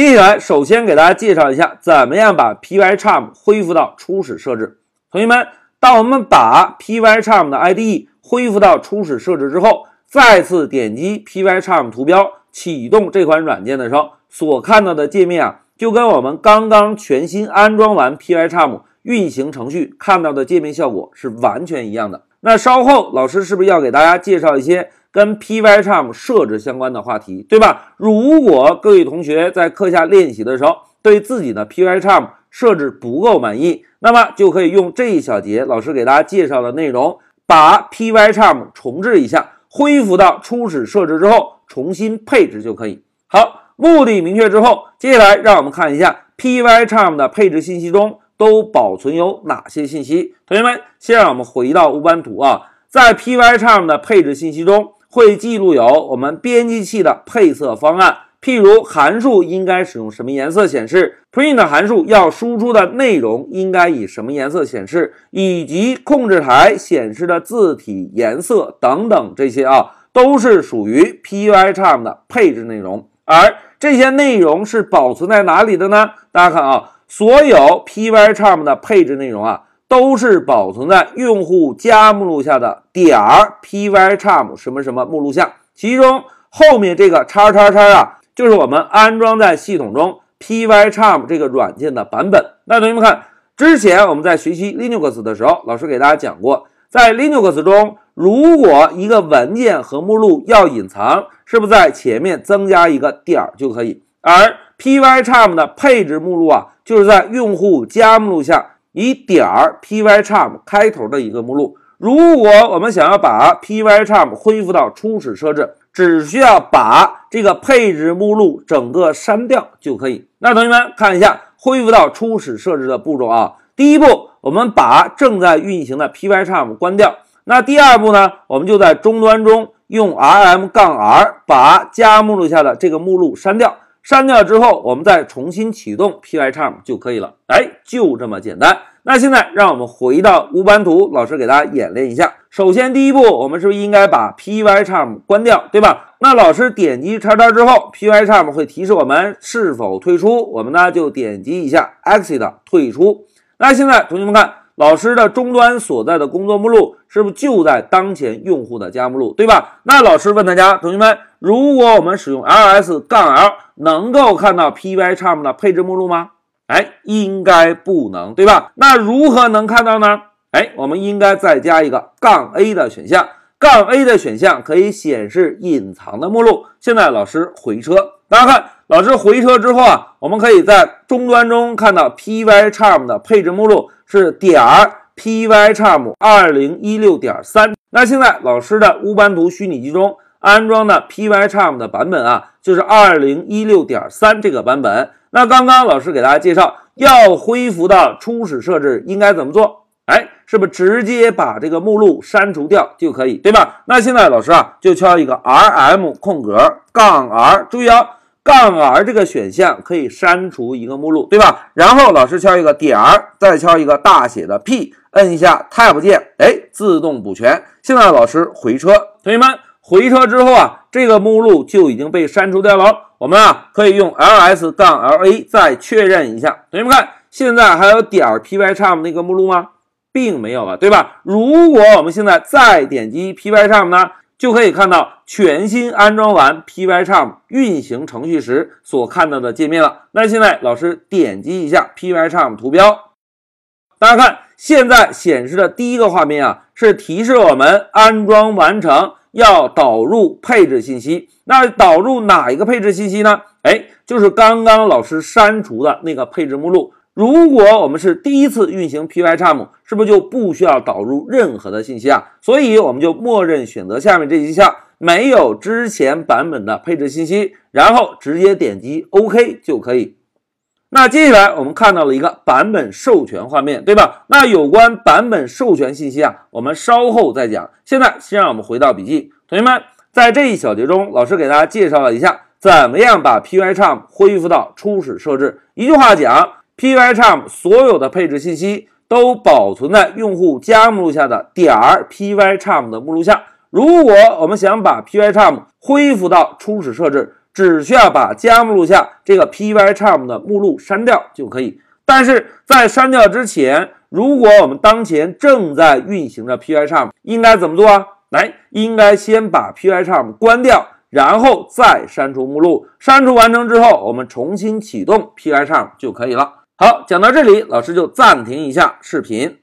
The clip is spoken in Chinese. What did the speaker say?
接下来，首先给大家介绍一下，怎么样把 Pycharm 恢复到初始设置。同学们，当我们把 Pycharm 的 IDE 恢复到初始设置之后，再次点击 Pycharm 图标启动这款软件的时候，所看到的界面啊，就跟我们刚刚全新安装完 Pycharm 运行程序看到的界面效果是完全一样的。那稍后老师是不是要给大家介绍一些？跟 Pycharm 设置相关的话题，对吧？如果各位同学在课下练习的时候，对自己的 Pycharm 设置不够满意，那么就可以用这一小节老师给大家介绍的内容，把 Pycharm 重置一下，恢复到初始设置之后，重新配置就可以。好，目的明确之后，接下来让我们看一下 Pycharm 的配置信息中都保存有哪些信息。同学们，先让我们回到乌班图啊，在 Pycharm 的配置信息中。会记录有我们编辑器的配色方案，譬如函数应该使用什么颜色显示，print 函数要输出的内容应该以什么颜色显示，以及控制台显示的字体颜色等等，这些啊都是属于 Pycharm 的配置内容。而这些内容是保存在哪里的呢？大家看啊，所有 Pycharm 的配置内容啊。都是保存在用户加目录下的点儿 Pycharm 什么什么目录下，其中后面这个叉叉叉啊，就是我们安装在系统中 Pycharm 这个软件的版本。那同学们看，之前我们在学习 Linux 的时候，老师给大家讲过，在 Linux 中，如果一个文件和目录要隐藏，是不是在前面增加一个点儿就可以？而 Pycharm 的配置目录啊，就是在用户加目录下。以点儿 Pycharm 开头的一个目录。如果我们想要把 Pycharm 恢复到初始设置，只需要把这个配置目录整个删掉就可以。那同学们看一下恢复到初始设置的步骤啊。第一步，我们把正在运行的 Pycharm 关掉。那第二步呢，我们就在终端中用 rm 杠 r 把加目录下的这个目录删掉。删掉之后，我们再重新启动 Pycharm 就可以了。哎，就这么简单。那现在让我们回到乌班图，老师给大家演练一下。首先，第一步，我们是不是应该把 Pycharm 关掉，对吧？那老师点击叉叉之后，Pycharm 会提示我们是否退出，我们呢就点击一下 Exit 退出。那现在同学们看。老师的终端所在的工作目录是不是就在当前用户的加目录，对吧？那老师问大家，同学们，如果我们使用 ls 杠 l，能够看到 Pycharm 的配置目录吗？哎，应该不能，对吧？那如何能看到呢？哎，我们应该再加一个杠 a 的选项，杠 a 的选项可以显示隐藏的目录。现在老师回车，大家看，老师回车之后啊，我们可以在终端中看到 Pycharm 的配置目录。是点儿 Pycharm 二零一六点三。那现在老师的乌班图虚拟机中安装的 Pycharm 的版本啊，就是二零一六点三这个版本。那刚刚老师给大家介绍，要恢复到初始设置应该怎么做？哎，是不是直接把这个目录删除掉就可以，对吧？那现在老师啊，就敲一个 rm 空格杠 r，注意啊。杠 r 这个选项可以删除一个目录，对吧？然后老师敲一个点儿，再敲一个大写的 P，摁一下 Tab 键，哎，自动补全。现在老师回车，同学们回车之后啊，这个目录就已经被删除掉了。我们啊可以用 ls 杠 la 再确认一下。同学们看，现在还有点儿 Pycharm 那个目录吗？并没有了，对吧？如果我们现在再点击 Pycharm 呢？就可以看到全新安装完 Pycharm 运行程序时所看到的界面了。那现在老师点击一下 Pycharm 图标，大家看，现在显示的第一个画面啊，是提示我们安装完成，要导入配置信息。那导入哪一个配置信息呢？哎，就是刚刚老师删除的那个配置目录。如果我们是第一次运行 Pycharm，是不是就不需要导入任何的信息啊？所以我们就默认选择下面这几项，没有之前版本的配置信息，然后直接点击 OK 就可以。那接下来我们看到了一个版本授权画面，对吧？那有关版本授权信息啊，我们稍后再讲。现在先让我们回到笔记，同学们，在这一小节中，老师给大家介绍了一下怎么样把 Pycharm 恢复到初始设置。一句话讲。Pycharm 所有的配置信息都保存在用户加目录下的点儿 Pycharm 的目录下。如果我们想把 Pycharm 恢复到初始设置，只需要把加目录下这个 Pycharm 的目录删掉就可以。但是在删掉之前，如果我们当前正在运行着 Pycharm，应该怎么做啊？来，应该先把 Pycharm 关掉，然后再删除目录。删除完成之后，我们重新启动 Pycharm 就可以了。好，讲到这里，老师就暂停一下视频。